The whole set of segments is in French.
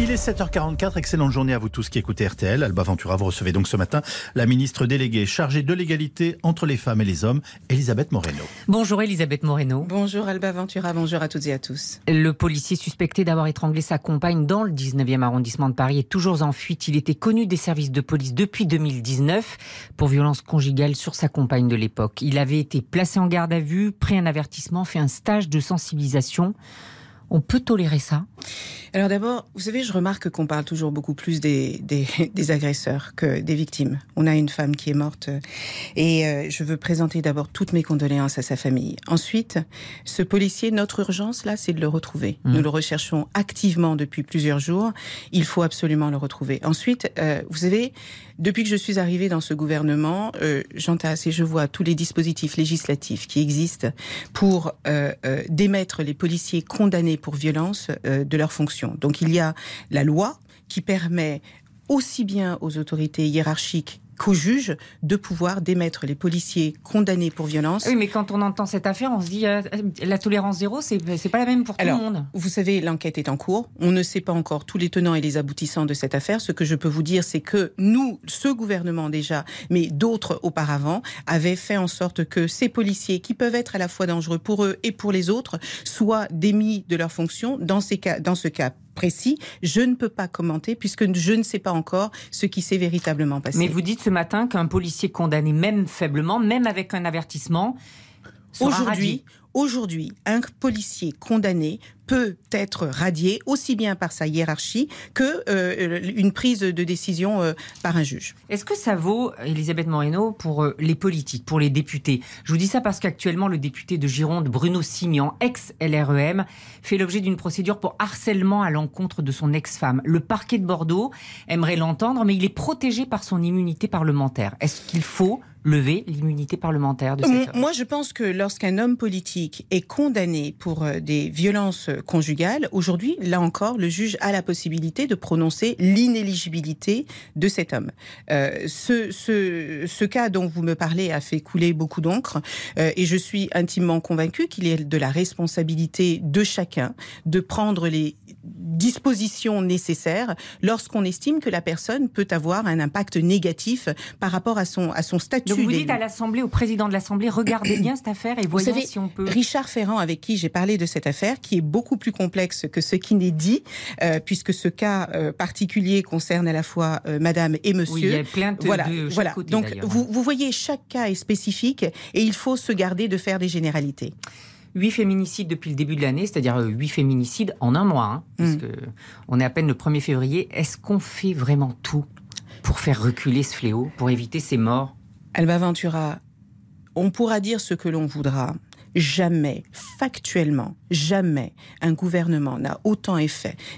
Il est 7h44, excellente journée à vous tous qui écoutez RTL. Alba Ventura, vous recevez donc ce matin la ministre déléguée chargée de l'égalité entre les femmes et les hommes, Elisabeth Moreno. Bonjour Elisabeth Moreno. Bonjour Alba Ventura, bonjour à toutes et à tous. Le policier suspecté d'avoir étranglé sa compagne dans le 19e arrondissement de Paris est toujours en fuite. Il était connu des services de police depuis 2019 pour violence conjugale sur sa compagne de l'époque. Il avait été placé en garde à vue, pris un avertissement, fait un stage de sensibilisation. On peut tolérer ça? Alors d'abord, vous savez, je remarque qu'on parle toujours beaucoup plus des, des, agresseurs que des victimes. On a une femme qui est morte euh, et euh, je veux présenter d'abord toutes mes condoléances à sa famille. Ensuite, ce policier, notre urgence là, c'est de le retrouver. Mmh. Nous le recherchons activement depuis plusieurs jours. Il faut absolument le retrouver. Ensuite, euh, vous savez, depuis que je suis arrivée dans ce gouvernement, euh, j'entasse et je vois tous les dispositifs législatifs qui existent pour euh, euh, démettre les policiers condamnés pour violence euh, de leurs fonctions. Donc il y a la loi qui permet aussi bien aux autorités hiérarchiques qu'au juge de pouvoir démettre les policiers condamnés pour violence. Oui, mais quand on entend cette affaire, on se dit euh, la tolérance zéro, c'est pas la même pour tout le monde. Vous savez, l'enquête est en cours. On ne sait pas encore tous les tenants et les aboutissants de cette affaire. Ce que je peux vous dire, c'est que nous, ce gouvernement déjà, mais d'autres auparavant, avaient fait en sorte que ces policiers, qui peuvent être à la fois dangereux pour eux et pour les autres, soient démis de leurs fonctions. Dans, ces cas, dans ce cas précis, je ne peux pas commenter puisque je ne sais pas encore ce qui s'est véritablement passé. Mais vous dites ce matin qu'un policier condamné, même faiblement, même avec un avertissement, aujourd'hui, aujourd'hui, un policier condamné peut être radié aussi bien par sa hiérarchie que euh, une prise de décision euh, par un juge. Est-ce que ça vaut, Elisabeth Moreno, pour euh, les politiques, pour les députés? Je vous dis ça parce qu'actuellement, le député de Gironde, Bruno Simian, ex-LREM, fait l'objet d'une procédure pour harcèlement à l'encontre de son ex-femme. Le parquet de Bordeaux aimerait l'entendre, mais il est protégé par son immunité parlementaire. Est-ce qu'il faut lever l'immunité parlementaire de cet homme Moi, je pense que lorsqu'un homme politique est condamné pour des violences conjugale, aujourd'hui, là encore, le juge a la possibilité de prononcer l'inéligibilité de cet homme. Euh, ce, ce, cas dont vous me parlez a fait couler beaucoup d'encre euh, et je suis intimement convaincue qu'il est de la responsabilité de chacun de prendre les dispositions nécessaires lorsqu'on estime que la personne peut avoir un impact négatif par rapport à son, à son statut. Donc vous dites à l'Assemblée, au président de l'Assemblée, regardez bien cette affaire et voyez savez, si on peut... Richard Ferrand, avec qui j'ai parlé de cette affaire, qui est beaucoup plus complexe que ce qui n'est dit, euh, puisque ce cas euh, particulier concerne à la fois euh, madame et monsieur. Oui, il y a plainte voilà, de voilà. côté, Donc vous, vous voyez, chaque cas est spécifique et il faut se garder de faire des généralités. 8 féminicides depuis le début de l'année, c'est-à-dire 8 féminicides en un mois, hein, Mm. puisque on est à peine le 1er février. Est-ce qu'on fait vraiment tout pour faire reculer ce fléau, pour éviter ces morts? Alba Ventura, on pourra dire ce que l'on voudra. Jamais, factuellement, jamais un gouvernement n'a autant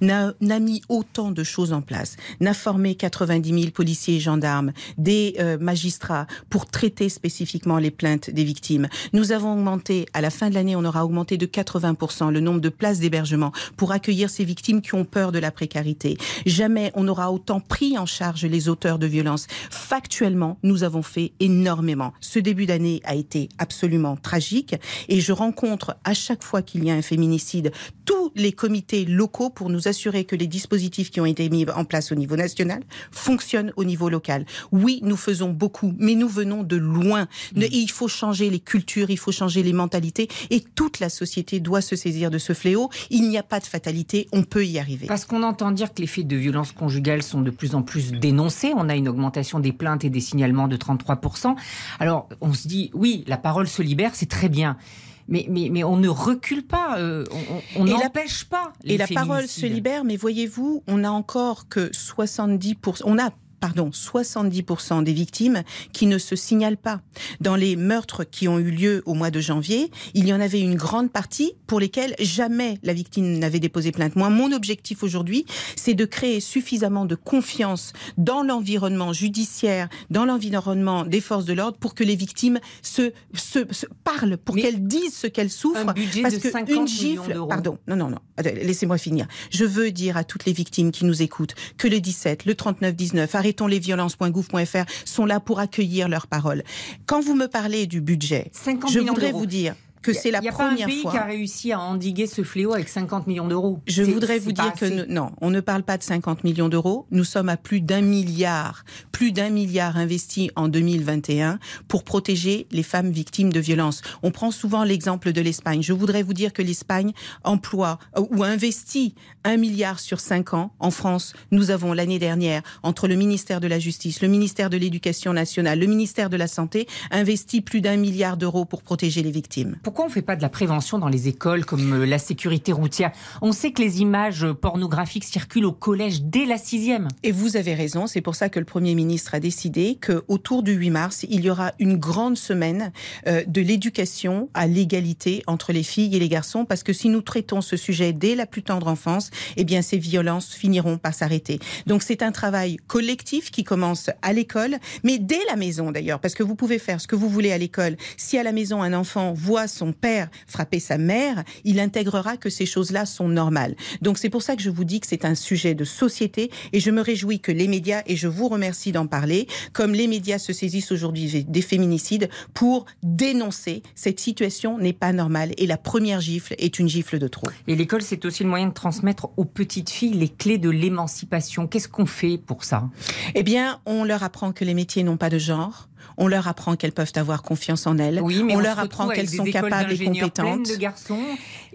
n'a n'a mis autant de choses en place, n'a formé 90 000 policiers et gendarmes, des euh, magistrats pour traiter spécifiquement les plaintes des victimes. Nous avons augmenté, à la fin de l'année, on aura augmenté de 80% le nombre de places d'hébergement pour accueillir ces victimes qui ont peur de la précarité. Jamais on n'aura autant pris en charge les auteurs de violences. Factuellement, nous avons fait énormément. Ce début d'année a été absolument tragique et je rencontre à chaque fois qu'il y a un féminicide les comités locaux pour nous assurer que les dispositifs qui ont été mis en place au niveau national fonctionnent au niveau local. Oui, nous faisons beaucoup, mais nous venons de loin. Et il faut changer les cultures, il faut changer les mentalités et toute la société doit se saisir de ce fléau. Il n'y a pas de fatalité, on peut y arriver. Parce qu'on entend dire que les faits de violence conjugale sont de plus en plus dénoncés. On a une augmentation des plaintes et des signalements de 33%. Alors, on se dit, oui, la parole se libère, c'est très bien. Mais, mais, mais on ne recule pas, euh, on- n'empêche pas. les Et la parole se libère, mais voyez-vous, on a encore que 70%, on a pardon, 70% des victimes qui ne se signalent pas. Dans les meurtres qui ont eu lieu au mois de janvier, il y en avait une grande partie pour lesquelles jamais la victime n'avait déposé plainte. Moi, mon objectif aujourd'hui, c'est de créer suffisamment de confiance dans l'environnement judiciaire, dans l'environnement des forces de l'ordre pour que les victimes se, se, se parlent, pour qu'elles disent ce qu'elles souffrent. Un budget Parce de que 50 une gifle, pardon, non, non, non, laissez-moi finir. Je veux dire à toutes les victimes qui nous écoutent que le 17, le 39, 19, arrêtez arrêtonslesviolences.gouv.fr sont là pour accueillir leurs paroles. Quand vous me parlez du budget, je voudrais vous dire que c'est la première fois. Il n'y a pas un pays qui a réussi à endiguer ce fléau avec 50 millions d'euros. Je voudrais vous dire que non, on ne parle pas de 50 millions d'euros. Nous sommes à plus d'un milliard, plus d'un milliard investi en 2021 pour protéger les femmes victimes de violences. On prend souvent l'exemple de l'Espagne. Je voudrais vous dire que l'Espagne emploie euh, ou investit un milliard sur cinq ans. En France, nous avons l'année dernière, entre le ministère de la Justice, le ministère de l'Éducation nationale, le ministère de la Santé, investi plus d'un milliard d'euros pour protéger les victimes pourquoi on ne fait pas de la prévention dans les écoles comme euh, la sécurité routière? On sait que les images pornographiques circulent au collège dès la sixième. Et vous avez raison, c'est pour ça que le Premier ministre a décidé qu'autour du 8 mars, il y aura une grande semaine euh, de l'éducation à l'égalité entre les filles et les garçons, parce que si nous traitons ce sujet dès la plus tendre enfance, eh bien ces violences finiront par s'arrêter. Donc c'est un travail collectif qui commence à l'école, mais dès la maison d'ailleurs, parce que vous pouvez faire ce que vous voulez à l'école. Si à la maison un enfant voit son père frapper sa mère, il intégrera que ces choses-là sont normales. Donc c'est pour ça que je vous dis que c'est un sujet de société et je me réjouis que les médias, et je vous remercie d'en parler, comme les médias se saisissent aujourd'hui des féminicides pour dénoncer cette situation n'est pas normale et la première gifle est une gifle de trop. Et l'école, c'est aussi le moyen de transmettre aux petites filles les clés de l'émancipation. Qu'est-ce qu'on fait pour ça? Eh bien, on leur apprend que les métiers n'ont pas de genre on leur apprend qu'elles peuvent avoir confiance en elles. Oui, mais on, leur apprend qu'elles sont capables et compétentes. de garçons.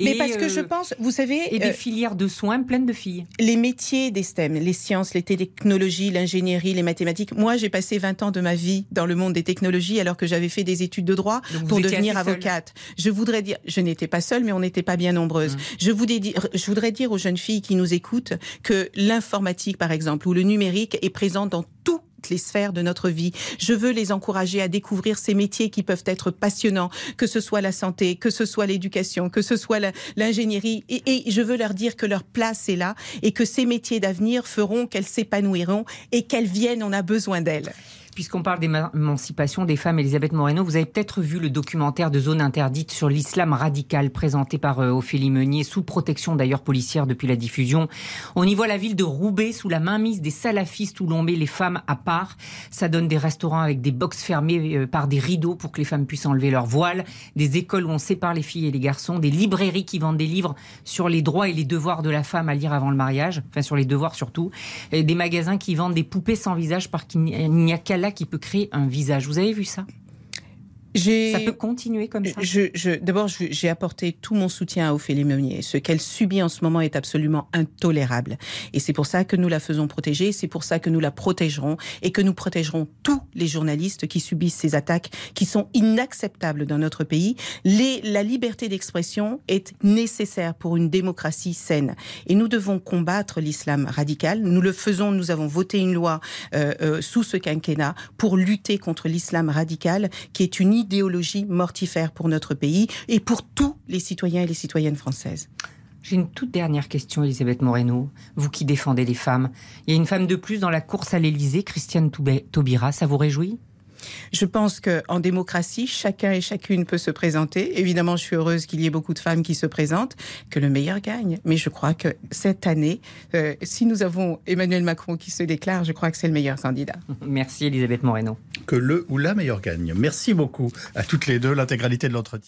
mais parce que je euh, pense, vous savez, et des euh, filières de soins pleines de filles. Les métiers des STEM, les sciences, les technologies, l'ingénierie, les mathématiques. Moi, j'ai passé 20 ans de ma vie dans le monde des technologies alors que j'avais fait des études de droit pour devenir avocate. Je voudrais dire, je n'étais pas seule, mais on n'était pas bien nombreuses. Mmh. Je, voudrais dire, je voudrais dire aux jeunes filles qui nous écoutent que l'informatique, par exemple, ou le numérique est présent dans tout les sphères de notre vie. Je veux les encourager à découvrir ces métiers qui peuvent être passionnants, que ce soit la santé, que ce soit l'éducation, que ce soit l'ingénierie. Et, je veux leur dire que leur place est là et que ces métiers d'avenir feront qu'elles s'épanouiront et qu'elles viennent, on a besoin d'elles. Puisqu'on parle d'émancipation des femmes, Elisabeth Moreno, vous avez peut-être vu le documentaire de Zone interdite sur l'islam radical présenté par euh, Ophélie Meunier, sous protection d'ailleurs policière depuis la diffusion. On y voit la ville de Roubaix sous la mainmise des salafistes où l'on met les femmes à part. Ça donne des restaurants avec des box fermés euh, par des rideaux pour que les femmes puissent enlever leur voile, des écoles où on sépare les filles et les garçons, des librairies qui vendent des livres sur les droits et les devoirs de la femme à lire avant le mariage, enfin sur les devoirs surtout, et des magasins qui vendent des poupées sans visage parce qu'il n'y a qu'à là qui peut créer un visage. Vous avez vu ça? Ça peut continuer comme ça je, D'abord, j'ai apporté tout mon soutien à Ophélie Meunier. Ce qu'elle subit en ce moment est absolument intolérable. Et c'est pour ça que nous la faisons protéger, c'est pour ça que nous la protégerons et que nous protégerons tous les journalistes qui subissent ces attaques qui sont inacceptables dans notre pays. Les, la liberté d'expression est nécessaire pour une démocratie saine. Et nous devons combattre l'islam radical. Nous le faisons, nous avons voté une loi euh, euh, sous ce quinquennat pour lutter contre l'islam radical qui est une idéologie mortifère pour notre pays et pour tous les citoyens et les citoyennes françaises. J'ai une toute dernière question, Elisabeth Moreno. Vous qui défendez les femmes. Il y a une femme de plus dans la course à l'Élysée, Christiane Taubira. Ça vous réjouit? Je pense qu'en démocratie, chacun et chacune peut se présenter. Évidemment, je suis heureuse qu'il y ait beaucoup de femmes qui se présentent, que le meilleur gagne. Mais je crois que cette année, euh, si nous avons Emmanuel Macron qui se déclare, je crois que c'est le meilleur candidat. Merci Elisabeth Moreno. Que le ou la meilleure gagne. Merci beaucoup à toutes les deux, l'intégralité de l'entretien.